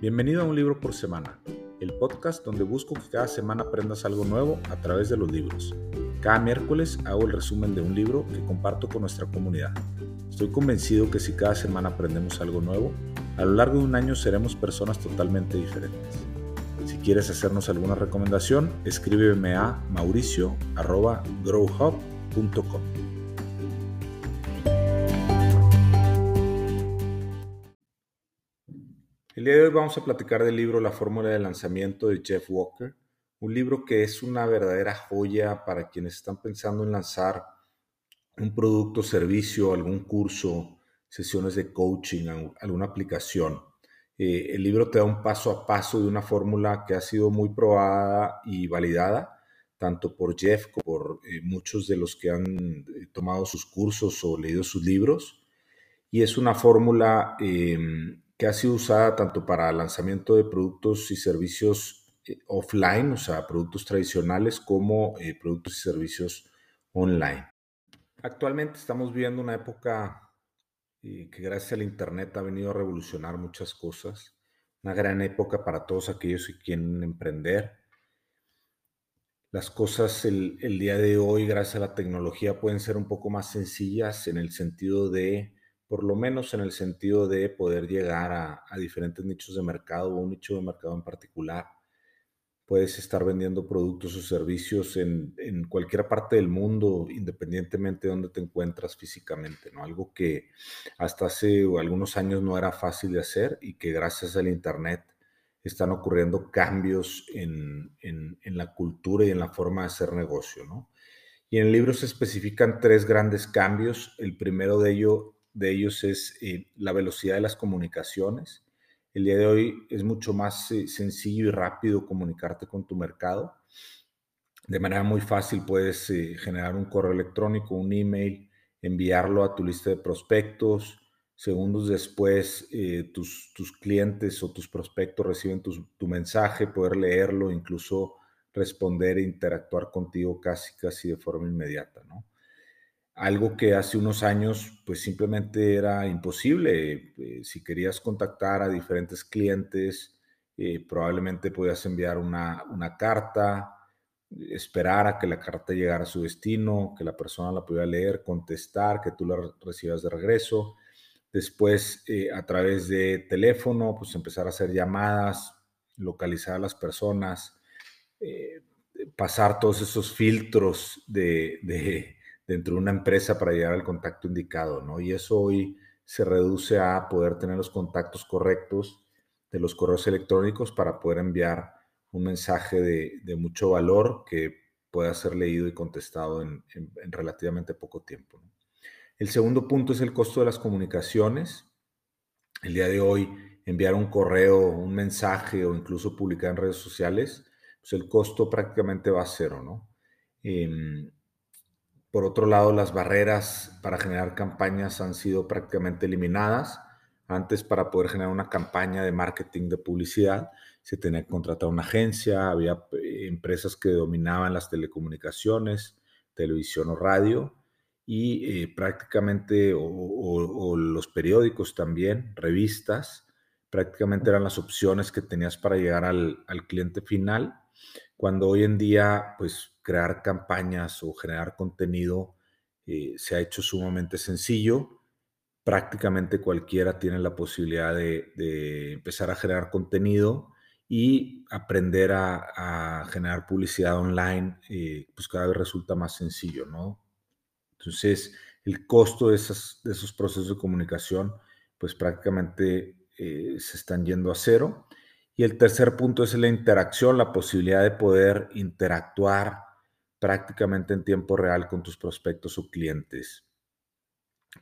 Bienvenido a Un Libro por Semana, el podcast donde busco que cada semana aprendas algo nuevo a través de los libros. Cada miércoles hago el resumen de un libro que comparto con nuestra comunidad. Estoy convencido que si cada semana aprendemos algo nuevo, a lo largo de un año seremos personas totalmente diferentes. Si quieres hacernos alguna recomendación, escríbeme a mauricio.growhub.com. El día de hoy vamos a platicar del libro La fórmula de lanzamiento de Jeff Walker, un libro que es una verdadera joya para quienes están pensando en lanzar un producto, servicio, algún curso, sesiones de coaching, alguna aplicación. Eh, el libro te da un paso a paso de una fórmula que ha sido muy probada y validada, tanto por Jeff como por eh, muchos de los que han eh, tomado sus cursos o leído sus libros. Y es una fórmula em, que ha sido usada tanto para lanzamiento de productos y servicios eh, offline, o sea, productos tradicionales, como eh, productos y servicios online. Actualmente estamos viviendo una época eh, que gracias al Internet ha venido a revolucionar muchas cosas, una gran época para todos aquellos que quieren emprender. Las cosas el, el día de hoy, gracias a la tecnología, pueden ser un poco más sencillas en el sentido de por lo menos en el sentido de poder llegar a, diferentes nichos de mercado o un nicho de mercado en particular. Puedes estar vendiendo productos o servicios en, cualquier parte del mundo, independientemente de donde te encuentras físicamente, ¿no? Algo que hasta hace algunos años no era fácil de hacer y que gracias al Internet están ocurriendo cambios en, en la cultura y en la forma de hacer negocio, ¿no? Y en el libro se especifican tres grandes cambios. El primero de ello de ellos es eh, la velocidad de las comunicaciones. El día de hoy es mucho más eh, sencillo y rápido comunicarte con tu mercado. De manera muy fácil puedes eh, generar un correo electrónico, un email, enviarlo a tu lista de prospectos. Segundos después, tus, tus, clientes o tus prospectos reciben tu, tu mensaje, poder leerlo, incluso responder e interactuar contigo casi, casi de forma inmediata, ¿no? Algo que hace unos años pues simplemente era imposible. Eh, si querías contactar a diferentes clientes, eh, probablemente podías enviar una, carta, esperar a que la carta llegara a su destino, que la persona la pudiera leer, contestar, que tú la recibas de regreso. Después, eh, a través de teléfono, pues empezar a hacer llamadas, localizar a las personas, pasar todos esos filtros de dentro de una empresa para llegar al contacto indicado, ¿no? Y eso hoy se reduce a poder tener los contactos correctos de los correos electrónicos para poder enviar un mensaje de, mucho valor que pueda ser leído y contestado en, relativamente poco tiempo. El segundo punto es el costo de las comunicaciones. El día de hoy, enviar un correo, un mensaje o incluso publicar en redes sociales, pues el costo prácticamente va a cero, ¿no? Em, por otro lado, las barreras para generar campañas han sido prácticamente eliminadas. Antes, para poder generar una campaña de marketing de publicidad, se tenía que contratar una agencia, había eh, empresas que dominaban las telecomunicaciones, televisión o radio, y eh, prácticamente, o, los periódicos también, revistas, prácticamente eran las opciones que tenías para llegar al, al cliente final, cuando hoy en día, pues crear campañas o generar contenido eh, se ha hecho sumamente sencillo. Prácticamente cualquiera tiene la posibilidad de, empezar a generar contenido y aprender a, generar publicidad online, eh, pues cada vez resulta más sencillo, ¿no? Entonces, el costo de, esos procesos de comunicación, pues prácticamente eh, se están yendo a cero. Y el tercer punto es la interacción, la posibilidad de poder interactuar prácticamente en tiempo real con tus prospectos o clientes.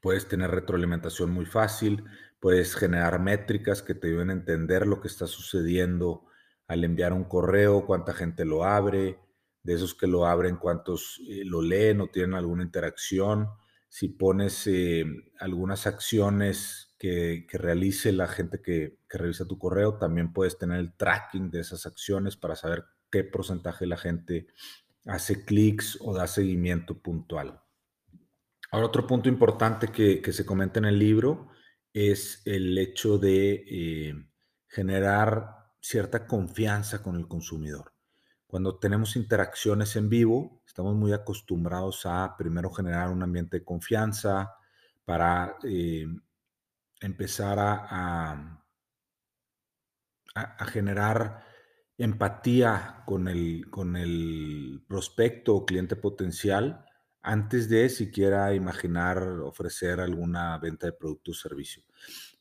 Puedes tener retroalimentación muy fácil, puedes generar métricas que te ayuden a entender lo que está sucediendo al enviar un correo, cuánta gente lo abre, de esos que lo abren, cuántos eh, lo leen o tienen alguna interacción. Si pones eh, algunas acciones que, realice la gente que, que revisa tu correo, también puedes tener el tracking de esas acciones para saber qué porcentaje de la gente hace clics o da seguimiento puntual. Ahora, otro punto importante que, se comenta en el libro es el hecho de eh, generar cierta confianza con el consumidor. Cuando tenemos interacciones en vivo, estamos muy acostumbrados a primero generar un ambiente de confianza para eh, empezar a, a, generar empatía con el, con el prospecto o cliente potencial antes de siquiera imaginar ofrecer alguna venta de producto o servicio.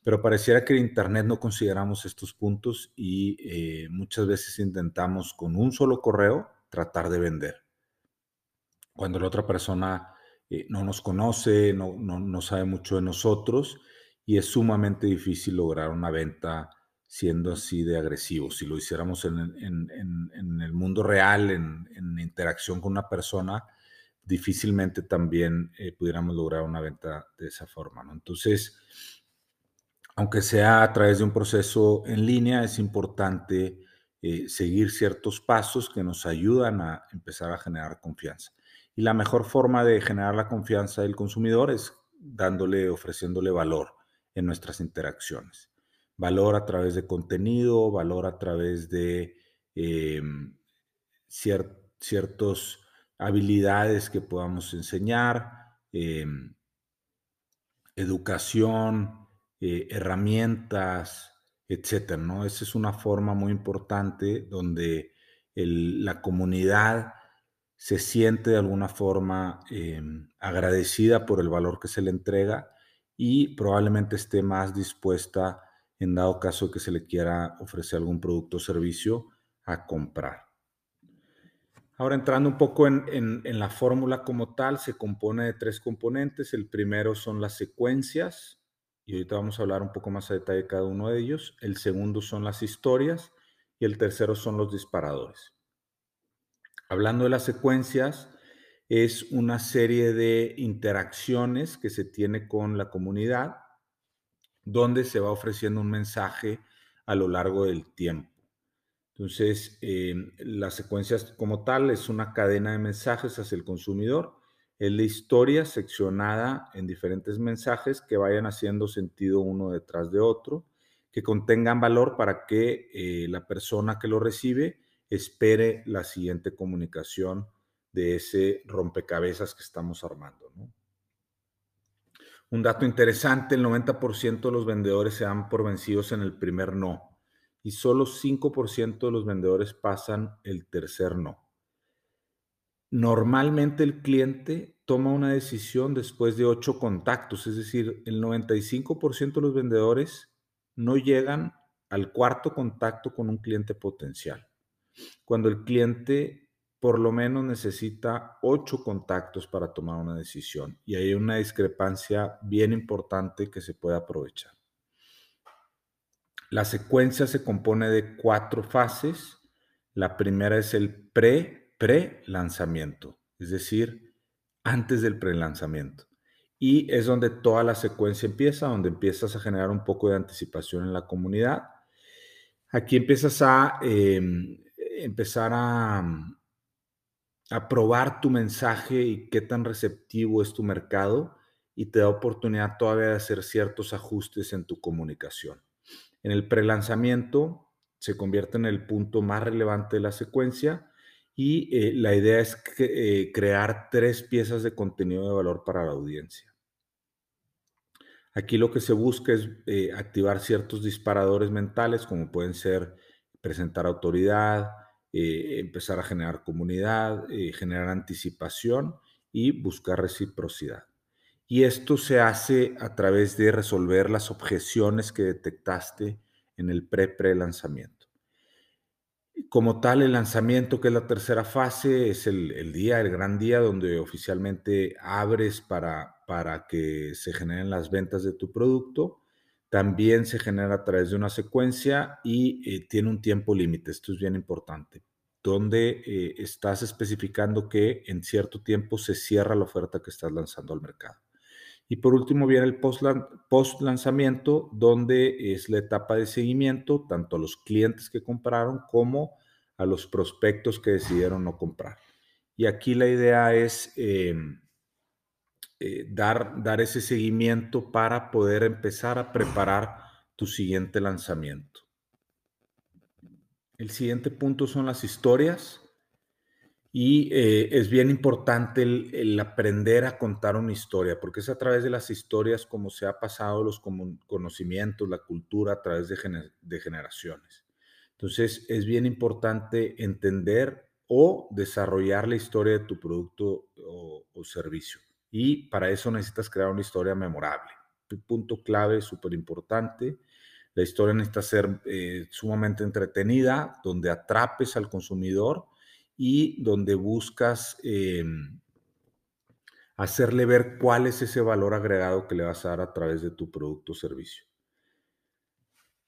Pero pareciera que en Internet no consideramos estos puntos y eh, muchas veces intentamos con un solo correo tratar de vender. Cuando la otra persona eh, no nos conoce, no, no, sabe mucho de nosotros y es sumamente difícil lograr una venta siendo así de agresivo. Si lo hiciéramos en, el mundo real, en, interacción con una persona, difícilmente también eh, pudiéramos lograr una venta de esa forma. ¿no? Entonces, aunque sea a través de un proceso en línea, es importante eh, seguir ciertos pasos que nos ayudan a empezar a generar confianza. Y la mejor forma de generar la confianza del consumidor es dándole, ofreciéndole valor en nuestras interacciones. Valor a través de contenido, valor a través de eh, ciertas habilidades que podamos enseñar, eh, educación, eh, herramientas, etcétera, ¿no? Esa es una forma muy importante donde la comunidad se siente de alguna forma em, agradecida por el valor que se le entrega y probablemente esté más dispuesta, en dado caso que se le quiera ofrecer algún producto o servicio, a comprar. Ahora entrando un poco en, en la fórmula como tal, se compone de tres componentes. El primero son las secuencias, y ahorita vamos a hablar un poco más a detalle de cada uno de ellos. El segundo son las historias y el tercero son los disparadores. Hablando de las secuencias, es una serie de interacciones que se tiene con la comunidad donde se va ofreciendo un mensaje a lo largo del tiempo. Entonces, eh, las secuencias como tal es una cadena de mensajes hacia el consumidor es la historia seccionada en diferentes mensajes que vayan haciendo sentido uno detrás de otro, que contengan valor para que eh, la persona que lo recibe espere la siguiente comunicación de ese rompecabezas que estamos armando. Un dato interesante, el 90% de los vendedores se dan por vencidos en el primer no y solo 5% de los vendedores pasan el tercer no. Normalmente el cliente toma una decisión después de ocho contactos, es decir, el 95% de los vendedores no llegan al cuarto contacto con un cliente potencial. Cuando el cliente por lo menos necesita ocho contactos para tomar una decisión y hay una discrepancia bien importante que se puede aprovechar. La secuencia se compone de cuatro fases. La primera es el pre pre-lanzamiento, es decir, antes del pre-lanzamiento. Y es donde toda la secuencia empieza, donde empiezas a generar un poco de anticipación en la comunidad. Aquí empiezas a em, empezar a, a probar tu mensaje y qué tan receptivo es tu mercado y te da oportunidad todavía de hacer ciertos ajustes en tu comunicación. En el pre-lanzamiento se convierte en el punto más relevante de la secuencia y eh, la idea es eh, crear tres piezas de contenido de valor para la audiencia. Aquí lo que se busca es eh, activar ciertos disparadores mentales, como pueden ser presentar autoridad, empezar a generar comunidad, generar anticipación y buscar reciprocidad. Y esto se hace a través de resolver las objeciones que detectaste en el pre-pre-lanzamiento. Como tal, el lanzamiento, que es la tercera fase, es el, día, el gran día donde oficialmente abres para, para que se generen las ventas de tu producto. También se genera a través de una secuencia y eh, tiene un tiempo límite. Esto es bien importante, donde eh, estás especificando que en cierto tiempo se cierra la oferta que estás lanzando al mercado. Y por último viene el post lanzamiento, donde es la etapa de seguimiento, tanto a los clientes que compraron como a los prospectos que decidieron no comprar. Y aquí la idea es em, eh, dar, ese seguimiento para poder empezar a preparar tu siguiente lanzamiento. El siguiente punto son las historias. Y eh, es bien importante aprender a contar una historia, porque es a través de las historias como se ha pasado los conocimientos, la cultura a través de, generaciones. Entonces, es bien importante entender o desarrollar la historia de tu producto o, servicio. Y para eso necesitas crear una historia memorable. Un punto clave súper importante. La historia necesita ser eh, sumamente entretenida, donde atrapes al consumidor y donde buscas em, hacerle ver cuál es ese valor agregado que le vas a dar a través de tu producto o servicio.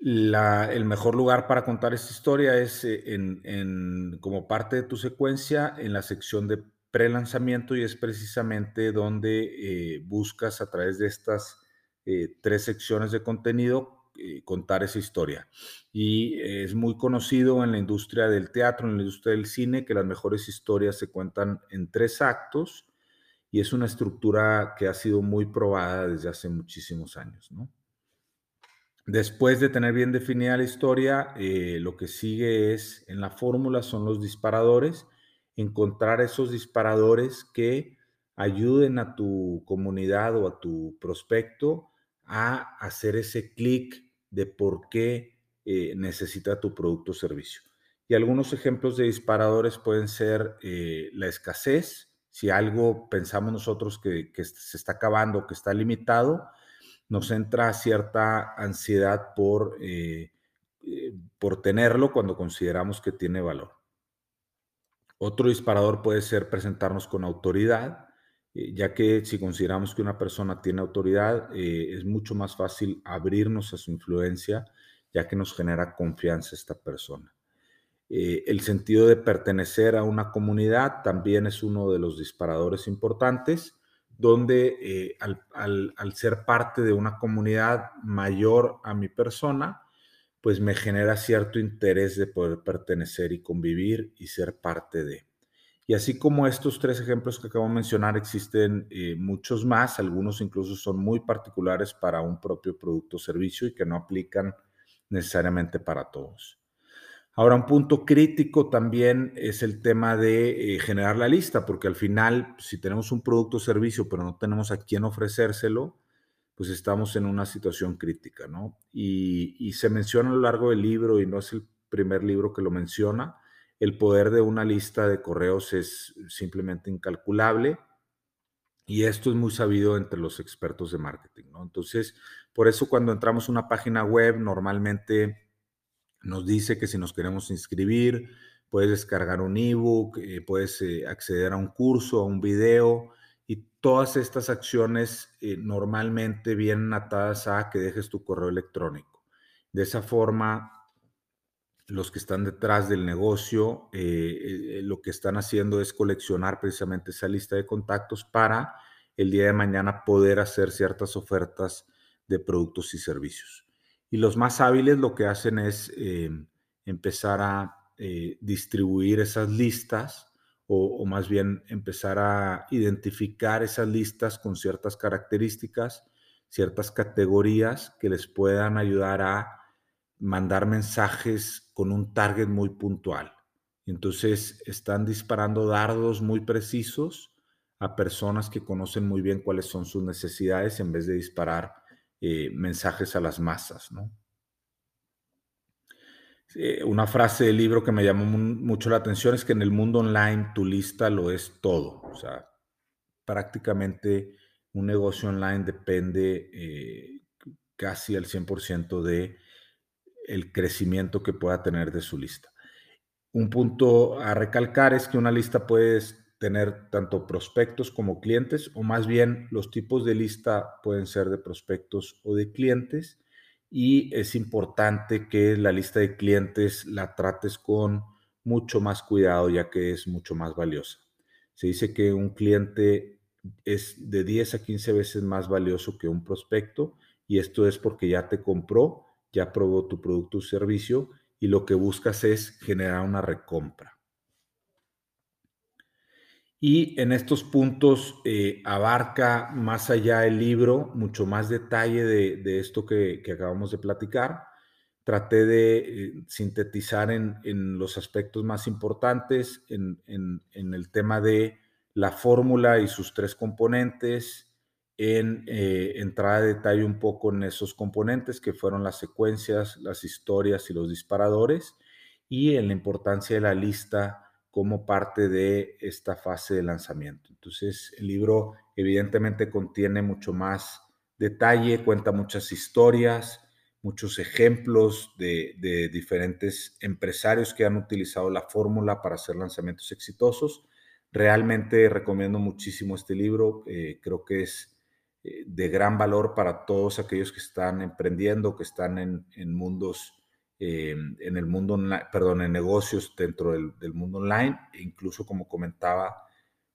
el mejor lugar para contar esta historia es eh, en, como parte de tu secuencia en la sección de pre-lanzamiento y es precisamente donde eh, buscas a través de estas eh, tres secciones de contenido eh, contar esa historia. Y es muy conocido en la industria del teatro, en la industria del cine, que las mejores historias se cuentan en tres actos y es una estructura que ha sido muy probada desde hace muchísimos años. Después de tener bien definida la historia, eh, lo que sigue es, en la fórmula son los disparadores, encontrar esos disparadores que ayuden a tu comunidad o a tu prospecto a hacer ese clic de por qué eh, necesita tu producto o servicio. Y algunos ejemplos de disparadores pueden ser eh, la escasez, si algo pensamos nosotros que, se está acabando, que está limitado, nos entra cierta ansiedad por, eh, por tenerlo cuando consideramos que tiene valor. Otro disparador puede ser presentarnos con autoridad, eh, ya que si consideramos que una persona tiene autoridad, eh, es mucho más fácil abrirnos a su influencia, ya que nos genera confianza esta persona. Eh, el sentido de pertenecer a una comunidad también es uno de los disparadores importantes, donde al, ser parte de una comunidad mayor a mi persona, pues me genera cierto interés de poder pertenecer y convivir y ser parte de. Y así como estos tres ejemplos que acabo de mencionar, existen eh, muchos más, algunos incluso son muy particulares para un propio producto o servicio y que no aplican necesariamente para todos. Ahora, un punto crítico también es el tema de eh, generar la lista, porque al final, si tenemos un producto o servicio, pero no tenemos a quién ofrecérselo, pues estamos en una situación crítica, ¿no? Y, se menciona a lo largo del libro, y no es el primer libro que lo menciona, el poder de una lista de correos es simplemente incalculable y esto es muy sabido entre los expertos de marketing, ¿no? Entonces, por eso cuando entramos a una página web, normalmente nos dice que si nos queremos inscribir, puedes descargar un ebook, eh, puedes eh, acceder a un curso, a un video, y todas estas acciones eh, normalmente vienen atadas a que dejes tu correo electrónico. De esa forma, los que están detrás del negocio eh, eh, lo que están haciendo es coleccionar precisamente esa lista de contactos para el día de mañana poder hacer ciertas ofertas de productos y servicios. Y los más hábiles lo que hacen es empezar a distribuir esas listas o, más bien empezar a identificar esas listas con ciertas características, ciertas categorías que les puedan ayudar a mandar mensajes con un target muy puntual. Entonces están disparando dardos muy precisos a personas que conocen muy bien cuáles son sus necesidades en vez de disparar eh, mensajes a las masas. Eh, una frase del libro que me llamó mucho la atención es que en el mundo online tu lista lo es todo. O sea, prácticamente un negocio online depende eh, casi al 100% de el crecimiento que pueda tener de su lista. Un punto a recalcar es que una lista puede tener tanto prospectos como clientes, o más bien los tipos de lista pueden ser de prospectos o de clientes, y es importante que la lista de clientes la trates con mucho más cuidado, ya que es mucho más valiosa. Se dice que un cliente es de 10 a 15 veces más valioso que un prospecto, y esto es porque ya te compró ya probó tu producto o servicio y lo que buscas es generar una recompra. Y en estos puntos eh, abarca más allá el libro, mucho más detalle de, esto que, acabamos de platicar, traté de eh, sintetizar en, los aspectos más importantes, en, el tema de la fórmula y sus tres componentes, en eh, entrar a detalle un poco en esos componentes que fueron las secuencias, las historias y los disparadores, y en la importancia de la lista como parte de esta fase de lanzamiento. Entonces, el libro evidentemente contiene mucho más detalle, cuenta muchas historias, muchos ejemplos de, diferentes empresarios que han utilizado la fórmula para hacer lanzamientos exitosos. Realmente recomiendo muchísimo este libro, eh, creo que es eh, de gran valor para todos aquellos que están emprendiendo, que están en, mundos, eh, en el mundo, perdón, en negocios dentro del, del mundo online, e incluso como comentaba,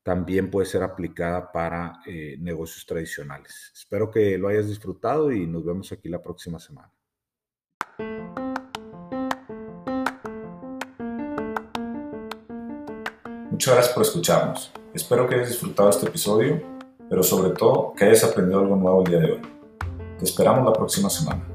también puede ser aplicada para negocios tradicionales. Espero que lo hayas disfrutado y nos vemos aquí la próxima semana. Muchas gracias por escucharnos. Espero que hayas disfrutado este episodio, pero sobre todo que hayas aprendido algo nuevo el día de hoy. Te esperamos la próxima semana.